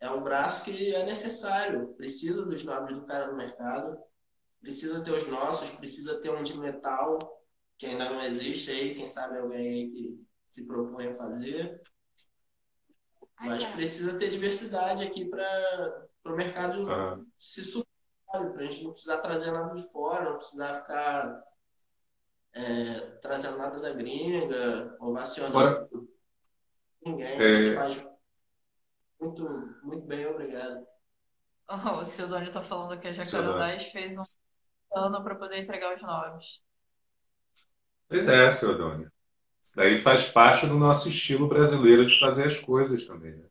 é um braço que é necessário. Precisa dos nobres do cara no mercado, precisa ter os nossos, precisa ter um de metal, que ainda não existe aí, quem sabe alguém aí que se propõe a fazer. Mas Ai, precisa ter diversidade aqui para o mercado Aham. se superar, para a gente não precisar trazer nada de fora, não precisar ficar é, trazendo nada da gringa, ovacionando Agora, ninguém. A é, gente faz muito, muito bem, obrigado. O Sildônio tá falando que a. Jacarandás fez um plano para poder entregar os nomes. Pois é, seu Adônio. Isso daí faz parte do nosso estilo brasileiro de fazer as coisas também, né?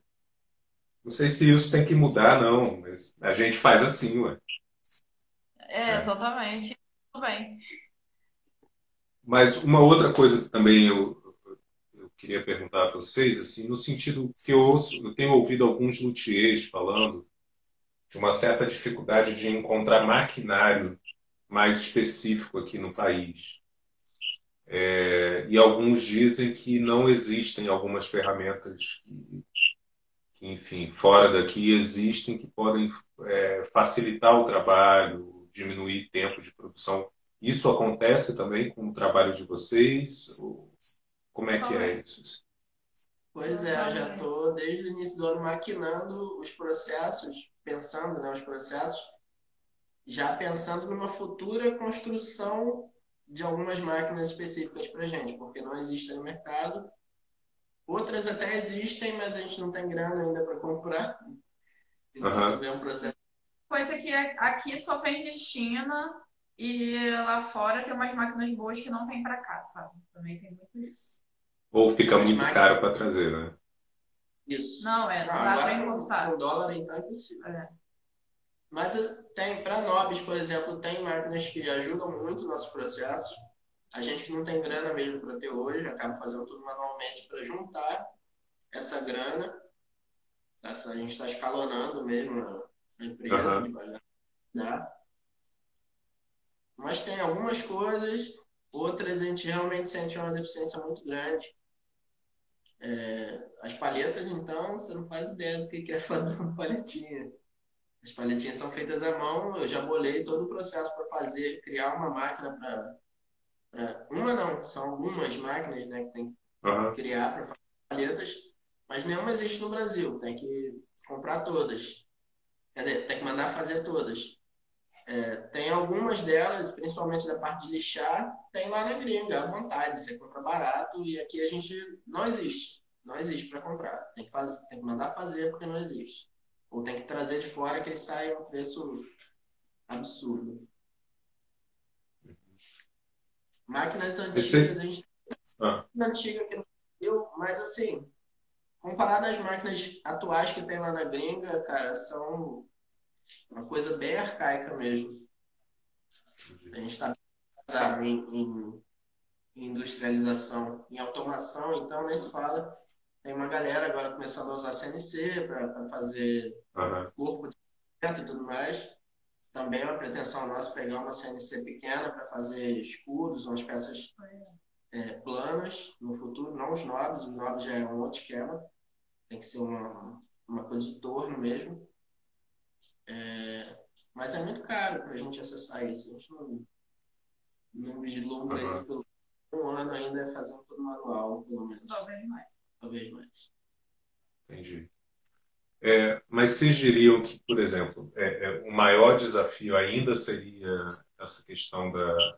Não sei se isso tem que mudar, não, mas a gente faz assim, ué. É, É. exatamente. Tudo bem. Mas uma outra coisa também eu, eu queria perguntar para vocês, assim, no sentido que eu, ouço, eu tenho ouvido alguns luthiers falando de uma certa dificuldade de encontrar maquinário mais específico aqui no país. É, e alguns dizem que não existem algumas ferramentas que, que, enfim, fora daqui existem que podem é, facilitar o trabalho, diminuir tempo de produção. Isso acontece também com o trabalho de vocês? Como é que é isso? Pois é, eu já estou desde o início do ano maquinando os processos, pensando, né, os processos, já pensando numa futura construção de algumas máquinas específicas para gente, porque não existem no mercado. Outras até existem, mas a gente não tem grana ainda para comprar. Então, Aham. é um processo. Coisa que é- aqui só vem de China e lá fora tem umas máquinas boas que não tem pra cá, sabe? Também tem muito isso. Ou fica As muito máquinas- caro para trazer, né? Isso. Não, é, não dá com, importar. com dólar então é impossível. É. Mas tem, para nobres, por exemplo, tem máquinas que ajudam muito nossos processos. A gente que não tem grana mesmo para ter hoje, acaba fazendo tudo manualmente para juntar essa grana. Essa, a gente está escalonando mesmo a empresa pagar. né? Mas tem algumas coisas, outras a gente realmente sente uma deficiência muito grande. É, as palhetas, então, você não faz ideia do que que é fazer uma palhetinha. As palhetinhas são feitas à mão, eu já bolei todo o processo para fazer, criar uma máquina para. Uma não, são algumas máquinas né, que tem que Aham. criar para fazer palhetas, mas nenhuma existe no Brasil, tem que comprar todas. Quer dizer, tem que mandar fazer todas. É, tem algumas delas, principalmente da parte de lixar, tem lá na gringa, à vontade, você compra barato e aqui a gente não existe. Não existe para comprar. Tem que, fazer, tem que mandar fazer porque não existe. Ou tem que trazer de fora que sai um preço absurdo. Máquinas Esse- antigas, a gente Ah, tem antiga aqui no Brasil, mas assim, comparado às máquinas atuais que tem lá na gringa, cara, são uma coisa bem arcaica mesmo. A gente está em- em industrialização, em automação, então nem se fala. Tem uma galera agora começando a usar CNC para fazer aham. corpo de dentro e tudo mais. Também é uma pretensão nossa pegar uma CNC pequena para fazer escudos, umas peças é, planas no futuro, não os novos, os novos já é um outro esquema. Tem que ser uma, uma coisa de torno mesmo. É, mas é muito caro para a gente acessar isso. A gente não, não vislumbra Aham. isso pelo um ano ainda fazendo tudo manual, pelo menos. Talvez mais. Talvez mais. Entendi. É, mas vocês diriam que, por exemplo, é, é maior desafio ainda seria essa questão da,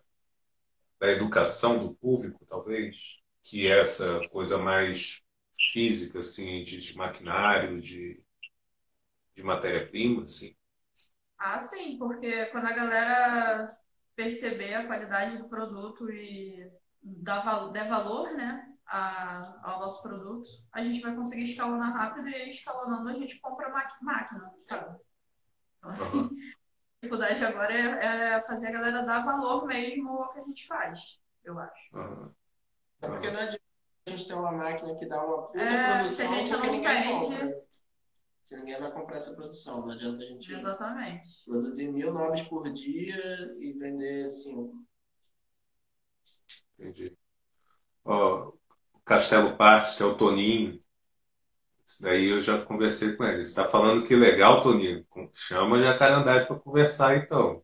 da educação do público, talvez, que é essa coisa mais física, assim, de, de maquinário, de, de matéria-prima, assim. Ah, sim, porque quando a galera perceber a qualidade do produto e dar, der valor, né, a, ao nosso produto, a gente vai conseguir escalonar rápido e escalonando a gente compra máquina, sabe? Então, assim, uhum. a dificuldade agora é, é, fazer a galera dar valor mesmo ao que a gente faz, eu acho. Uhum. É porque não adianta a gente ter uma máquina que dá uma puta é, produção se a gente não ninguém vende... compra. Se ninguém vai comprar essa produção, não adianta a gente Exatamente. produzir mil novos por dia e vender cinco. Entendi. Ó, Castelo Partes, que é o Toninho. Isso daí eu já conversei com ele. Você está falando que legal, Toninho? Chama a Jacarandás para conversar, então.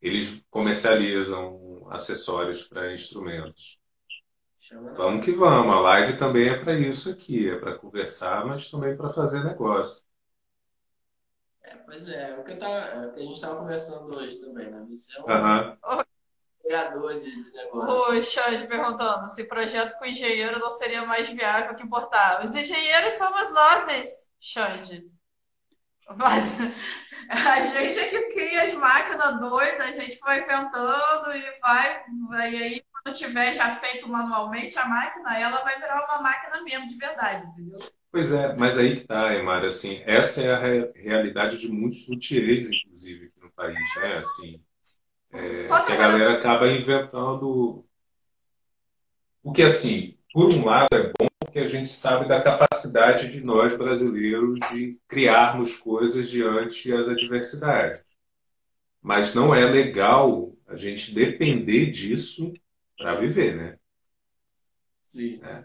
Eles comercializam acessórios para instrumentos. Vamos que vamos. A live também é para isso aqui. É para conversar, mas também para fazer negócio. É, pois é. O que, tava, é o que a gente estava conversando hoje também, né? Você é um, Uhum criador de, de negócio. O Xande perguntando se projeto com engenheiro não seria mais viável que importar. Os engenheiros somos nós, Xande. Mas a gente é que cria as máquinas doidas, a gente vai inventando e vai, vai e aí quando tiver já feito manualmente a máquina, ela vai virar uma máquina mesmo, de verdade, entendeu? Pois é, mas aí que tá, Emara, assim, essa é a re realidade de muitos luthiers, inclusive, aqui no país, né, assim, é, que a galera acaba inventando. O que, assim, por um lado é bom porque a gente sabe da capacidade de nós brasileiros de criarmos coisas diante das adversidades. Mas não é legal a gente depender disso para viver, né? Sim. É.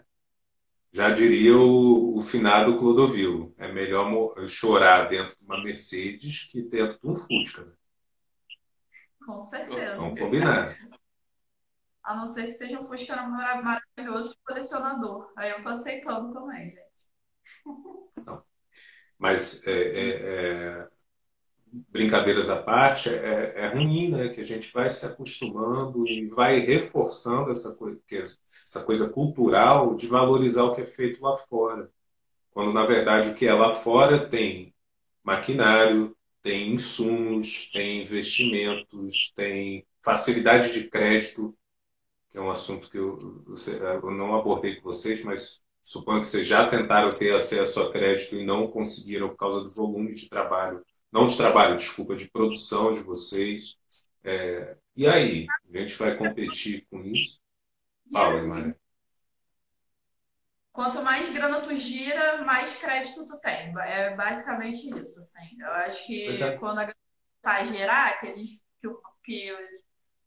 Já diria o, o finado Clodovil: é melhor chorar dentro de uma Mercedes que dentro de um Fusca. Né? Com certeza. Vamos combinar. A não ser que seja um Fusca maravilhoso de colecionador. Aí eu tô aceitando também, gente. Não. Mas é, é, é, brincadeiras à parte, é, é, ruim, né? Que a gente vai se acostumando e vai reforçando essa coisa, essa coisa cultural de valorizar o que é feito lá fora. Quando, na verdade, o que é lá fora tem maquinário, tem insumos, tem investimentos, tem facilidade de crédito, que é um assunto que eu, eu não abordei com vocês, mas suponho que vocês já tentaram ter acesso a crédito e não conseguiram por causa do volume de trabalho, não de trabalho, desculpa, de produção de vocês. É, e aí, a gente vai competir com isso? Fala, Maria. Quanto mais grana tu gira, mais crédito tu tem. É basicamente isso, assim. Eu acho que é. quando a grana sai a gerar, que eles, que, que,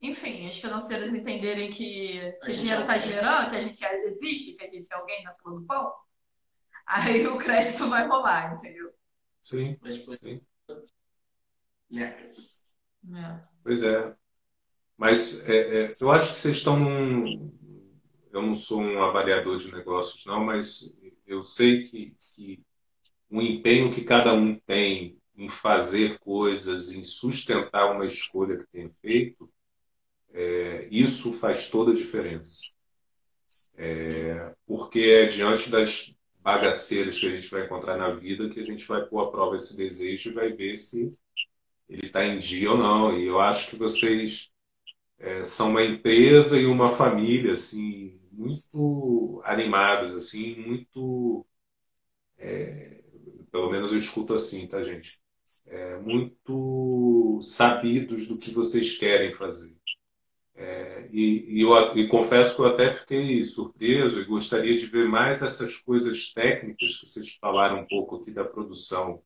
enfim, as financeiras entenderem que, que o dinheiro está gerando, que a gente existe, que a gente é alguém na fila do pão, aí o crédito vai rolar, entendeu? Sim, sim. Yes. É. Pois é. Mas é, é, eu acho que vocês estão num, eu não sou um avaliador de negócios, não, mas eu sei que, que o empenho que cada um tem em fazer coisas, em sustentar uma escolha que tem feito, é, isso faz toda a diferença. É, porque é diante das bagaceiras que a gente vai encontrar na vida que a gente vai pôr à prova esse desejo e vai ver se ele está em dia ou não. E eu acho que vocês é, são uma empresa e uma família assim muito animados, assim, muito. É, pelo menos eu escuto assim, tá, gente? É, muito sabidos do que vocês querem fazer. É, e, e, eu, e confesso que eu até fiquei surpreso e gostaria de ver mais essas coisas técnicas que vocês falaram um pouco aqui da produção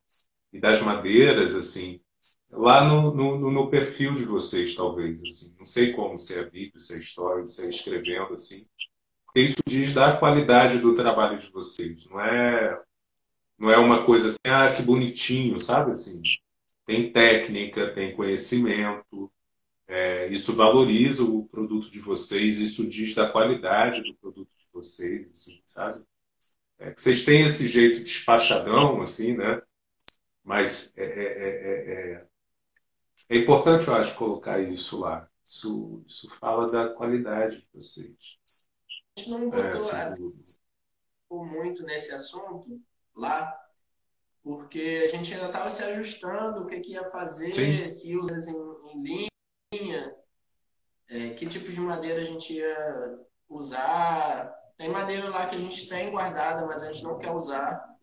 e das madeiras, assim, lá no, no, no, perfil de vocês, talvez. Assim. Não sei como, se é vídeo, se é história, se é escrevendo, assim isso diz da qualidade do trabalho de vocês. Não é, não é uma coisa assim, ah, que bonitinho, sabe? Assim, tem técnica, tem conhecimento. É, isso valoriza o produto de vocês, isso diz da qualidade do produto de vocês, assim, sabe? É, que vocês têm esse jeito despachadão, assim, né? Mas é, é, é, é É importante, eu acho, colocar isso lá. Isso, isso fala da qualidade de vocês. A gente não botou é, muito nesse assunto lá, porque a gente ainda estava se ajustando, o que, que ia fazer, Sim. se usa em, em linha, é, que tipo de madeira a gente ia usar. Tem madeira lá que a gente tem guardada, mas a gente não quer usar.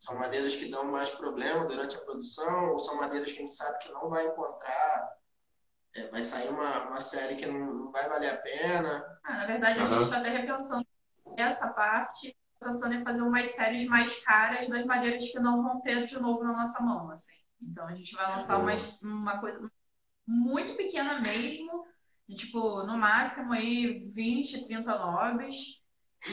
São madeiras que dão mais problema durante a produção, ou são madeiras que a gente sabe que não vai encontrar. É, vai sair uma, uma série que não, não vai valer a pena. Ah, na verdade, a uhum. gente está até repensando essa parte, pensando em fazer umas séries mais caras das madeiras que não vão ter de novo na nossa mão. Assim. Então, a gente vai lançar uhum. umas, uma coisa muito pequena mesmo, de, tipo, no máximo aí 20, 30 nobres.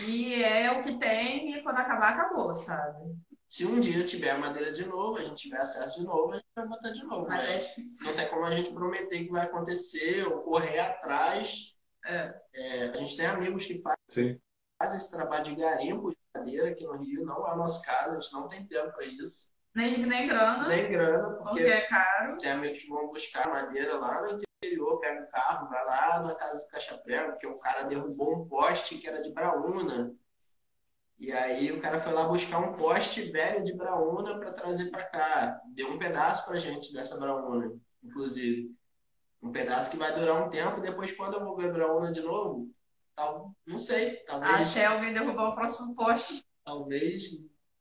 E é o que tem, e quando acabar, acabou, sabe? Se um dia tiver madeira de novo, a gente tiver acesso de novo, a gente vai botar de novo. Mas, mas é difícil. não tem como a gente prometer que vai acontecer ou correr atrás. É. É, a gente tem amigos que fazem, fazem esse trabalho de garimpo de madeira aqui no Rio, não é o nosso caso, a gente não tem tempo para isso. Nem, nem grana. Nem grana, porque, porque é caro. Tem amigos que vão buscar madeira lá no interior, pega o carro, vai lá na casa do Caixa Prego, porque o cara derrubou um poste que era de Braúna. E aí o cara foi lá buscar um poste velho de Braúna para trazer para cá. Deu um pedaço para gente dessa Braúna, inclusive. Um pedaço que vai durar um tempo. Depois, quando eu vou ver Braúna de novo, tal, não sei. Talvez, Até alguém derrubar o próximo poste. Talvez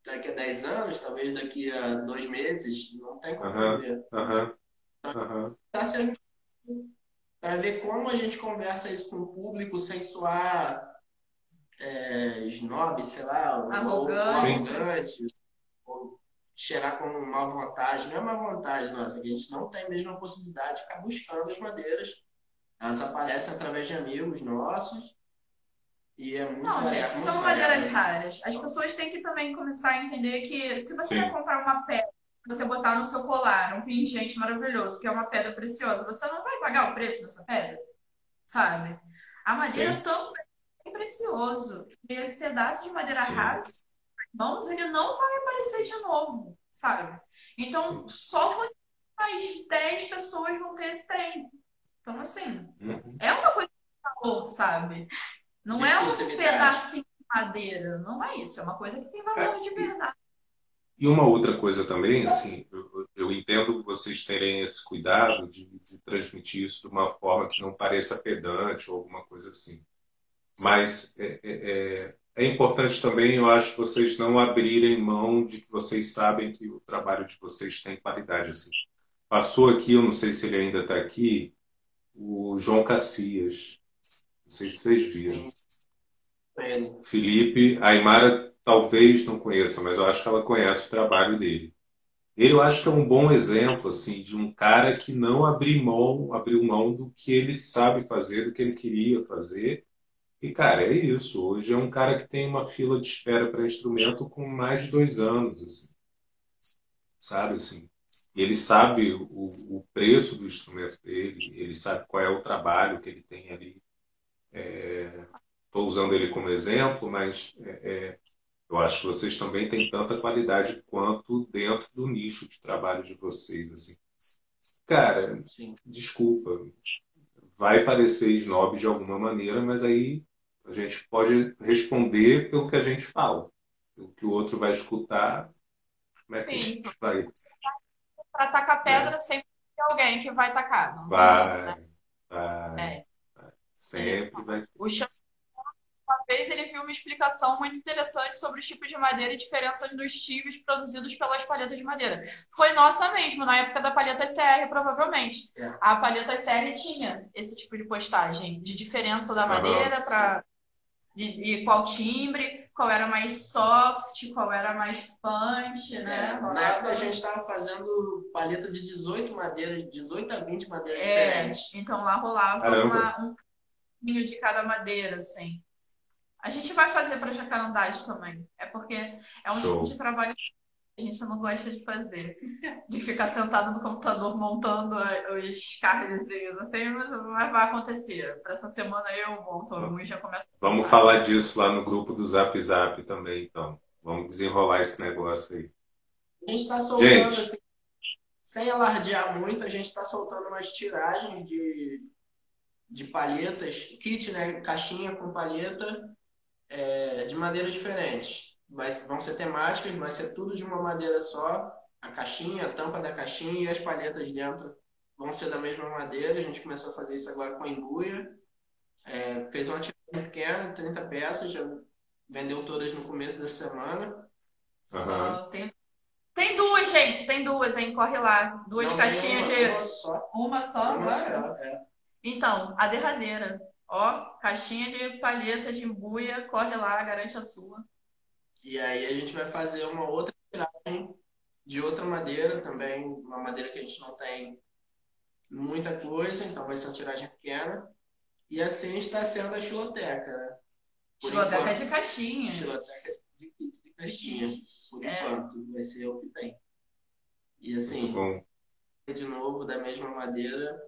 daqui a 10 anos, talvez daqui a dois meses. Não tem como uhum, ver. Uhum, uhum. Tá sendo para ver como a gente conversa isso com o público sem soar é, snob, sei lá, arrogante, ou, cheirar com má vontade. Não é má vontade nossa, a gente não tem mesmo a possibilidade de ficar buscando as madeiras. Elas aparecem através de amigos nossos. E é muito Não, gente, são madeiras raras. As pessoas têm que também começar a entender que se você Sim. vai comprar uma pedra, você botar no seu colar um pingente maravilhoso, que é uma pedra preciosa, você não vai pagar o preço dessa pedra, sabe? A madeira Sim. também precioso. E esse pedaço de madeira Sim. raro, mãos, ele não vai aparecer de novo, sabe? Então, Sim. só você mais 10 pessoas vão ter esse trem. Então, assim, uhum. é uma coisa de valor, sabe? Não é um pedacinho de madeira, não é isso. É uma coisa que tem valor é. de verdade. E uma outra coisa também, assim, eu, eu entendo vocês terem esse cuidado de, de, transmitir isso de uma forma que não pareça pedante ou alguma coisa assim. Mas é, é, é, é importante também, eu acho, vocês não abrirem mão de que vocês sabem que o trabalho de vocês tem qualidade. Assim. Passou aqui, eu não sei se ele ainda está aqui, o João Cacias. Não sei se vocês viram. Felipe, a Aymara talvez não conheça, mas eu acho que ela conhece o trabalho dele. Ele eu acho que é um bom exemplo assim de um cara que não abriu mão, abriu mão do que ele sabe fazer, do que ele queria fazer e, cara, é isso. Hoje é um cara que tem uma fila de espera para instrumento com mais de dois anos, assim. Sabe, assim. Ele sabe o, o preço do instrumento dele, ele sabe qual é o trabalho que ele tem ali. Estou é, usando ele como exemplo, mas é, é, eu acho que vocês também têm tanta qualidade quanto dentro do nicho de trabalho de vocês, assim. Cara, Sim. desculpa, vai parecer snob de alguma maneira, mas aí a gente pode responder pelo que a gente fala. Pelo que o outro vai escutar, como é que Sim. a gente vai. Para tacar pedra, é. sempre tem alguém que vai tacar. Não vai, né? vai, é. vai, Sempre vai. O chão uma vez ele viu uma explicação muito interessante sobre os tipos de madeira e diferenças dos tios produzidos pelas palhetas de madeira. Foi nossa mesmo, na época da palheta CR, provavelmente. É. A palheta CR tinha esse tipo de postagem, de diferença da madeira para de, qual timbre, qual era mais soft, qual era mais punch, né? É, na época a gente estava fazendo palheta de 18 madeiras, 18 a 20 madeiras é, diferentes. Então lá rolava uma, um pouquinho de cada madeira, assim. A gente vai fazer para jacarandás também. É porque é um Show. tipo de trabalho a gente não gosta de fazer. De ficar sentado no computador montando os cardzinhos assim, mas vai acontecer. Para essa semana eu monto alguns e já começo. Vamos falar disso lá no grupo do Zap Zap também, então. Vamos desenrolar esse negócio aí. A gente está soltando assim, sem alardear muito, a gente está soltando umas tiragens de, de palhetas, kit, né? Caixinha com palheta é, de maneira diferente. Vai, vão ser temáticas, vai ser tudo de uma madeira só. A caixinha, a tampa da caixinha e as palhetas dentro vão ser da mesma madeira. A gente começou a fazer isso agora com a embuia. É, fez uma tiragem pequena, 30 peças, já vendeu todas no começo da semana. Uhum. Tem, tem duas, gente, tem duas, hein? Corre lá. Duas Não, caixinhas uma, de. Uma só. Uma só uma agora? Só, é. Então, a derradeira. Ó, caixinha de palheta de embuia, corre lá, garante a sua. E aí a gente vai fazer uma outra tiragem de outra madeira também, uma madeira que a gente não tem muita coisa, então vai ser uma tiragem pequena. E assim está sendo a xiloteca, né? Xiloteca de caixinha. Xiloteca de, de caixinha. Por é. enquanto, vai ser o que tem. E assim, de novo, da mesma madeira,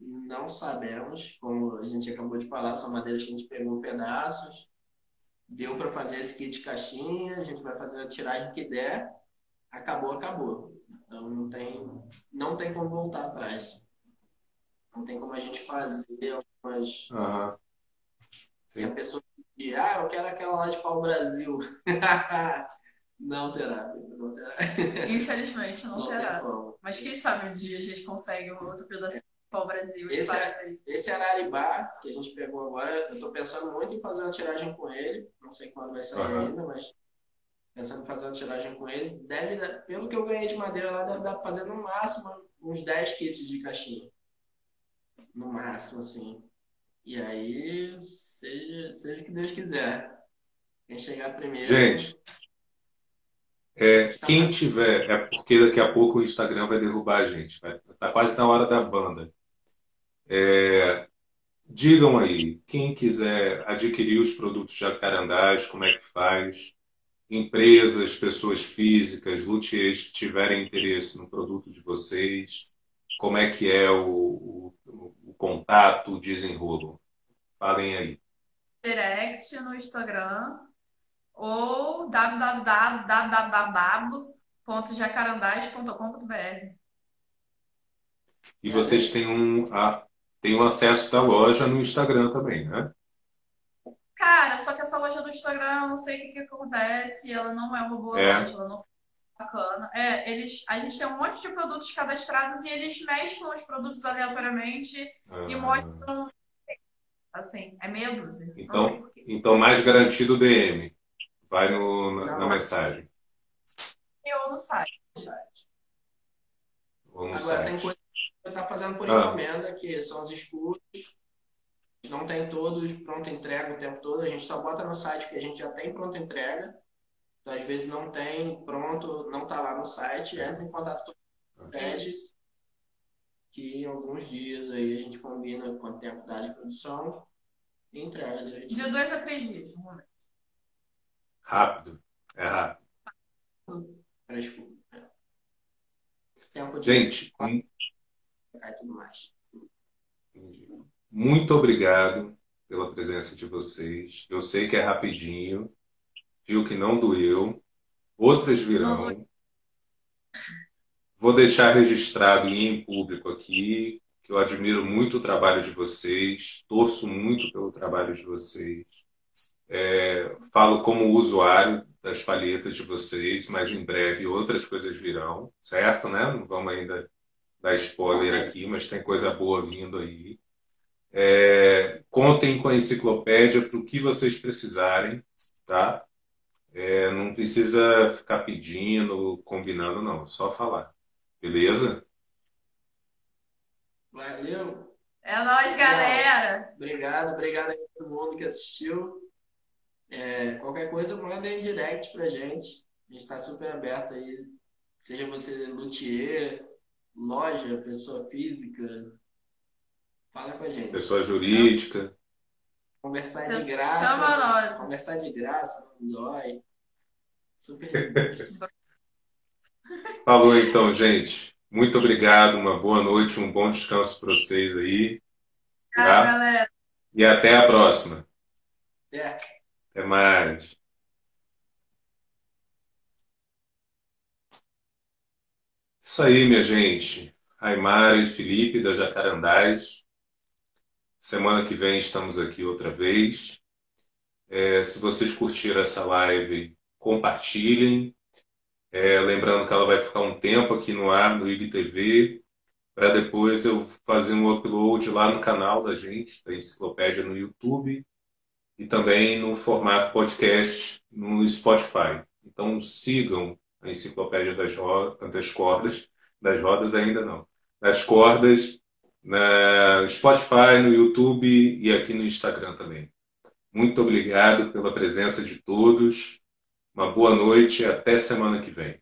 não sabemos, como a gente acabou de falar, são madeiras que a gente pegou pedaços, deu para fazer esse kit caixinha, a gente vai fazer a tiragem que der, acabou, acabou. Então não tem, não tem como voltar atrás. Não tem como a gente fazer algumas. Uhum. Se a pessoa pedir, ah, eu quero aquela lá de pau Brasil. não terá, não terá. Infelizmente não, não terá. Mas quem sabe um dia a gente consegue um outro pedacinho pau Brasil. Esse, é, esse Araribá, que a gente pegou agora, eu estou pensando muito em fazer uma tiragem com ele. Não sei quando vai sair uhum. ainda, mas pensando em fazer uma tiragem com ele. Deve, pelo que eu ganhei de madeira lá, deve dar para fazer no máximo uns 10 kits de caixinha. No máximo, assim. E aí, seja, seja o que Deus quiser. Quem chegar primeiro. Gente, é, quem tiver, é porque daqui a pouco o Instagram vai derrubar a gente. Está quase na hora da banda. É, digam aí, quem quiser adquirir os produtos jacarandás, como é que faz? Empresas, pessoas físicas, luthiers que tiverem interesse no produto de vocês, como é que é o, o, o contato, o desenrolo? Falem aí. Direct no Instagram ou www.jacarandás.com.br. E vocês têm um, a, têm um acesso da loja no Instagram também, né? Cara, só que essa loja do Instagram, eu não sei o que, que acontece, ela não é uma boa é. loja, ela não bacana. É, eles, a gente tem um monte de produtos cadastrados e eles mesclam os produtos aleatoriamente ah. e mostram. Assim, é meia dúzia. Então, então mais garantido o DM. Vai no, na, na mensagem. Ou no site. Ou no Agora site. tem coisa está fazendo por ah. encomenda, que são os escuros. Não tem todos pronta entrega o tempo todo. A gente só bota no site que a gente já tem pronta entrega. Então, às vezes não tem pronto, não está lá no site. Entra em contato com o pede que em alguns dias aí a gente combina quanto tempo dá de produção e entrega direitinho. De dois a três dias, normalmente. Rápido. É rápido. É. Gente, muito obrigado pela presença de vocês. Eu sei que é rapidinho, viu que não doeu. Outras virão. Vou deixar registrado e em público aqui que eu admiro muito o trabalho de vocês, torço muito pelo trabalho de vocês. É, falo como usuário das palhetas de vocês, mas em breve outras coisas virão, certo? Né? Não vamos ainda dar spoiler aqui, mas tem coisa boa vindo aí. É, contem com a enciclopédia para o que vocês precisarem, tá? É, não precisa ficar pedindo, combinando, não. Só falar. Beleza? Valeu. É nóis, galera. Obrigado, obrigado a todo mundo que assistiu. É, qualquer coisa, manda em direct pra gente. A gente está super aberto aí. Seja você luthier, loja, pessoa física. Fala com a gente. Pessoa jurídica. Conversar de graça. Chama nós. Conversar de graça, não dói. Super. Falou então, gente. Muito obrigado, uma boa noite, um bom descanso para vocês aí. Tá? galera. E até a próxima. É. Até mais. Isso aí, minha gente. Aymara e Felipe da Jacarandás. Semana que vem estamos aqui outra vez. É, se vocês curtiram essa live, compartilhem. É, lembrando que ela vai ficar um tempo aqui no ar, no IGTV, para depois eu fazer um upload lá no canal da gente, da Enciclopédia no YouTube, e também no formato podcast no Spotify. Então sigam a Enciclopédia das, rodas, das Cordas, das Rodas ainda não, das Cordas, na Spotify, no YouTube e aqui no Instagram também. Muito obrigado pela presença de todos. Uma boa noite e até semana que vem.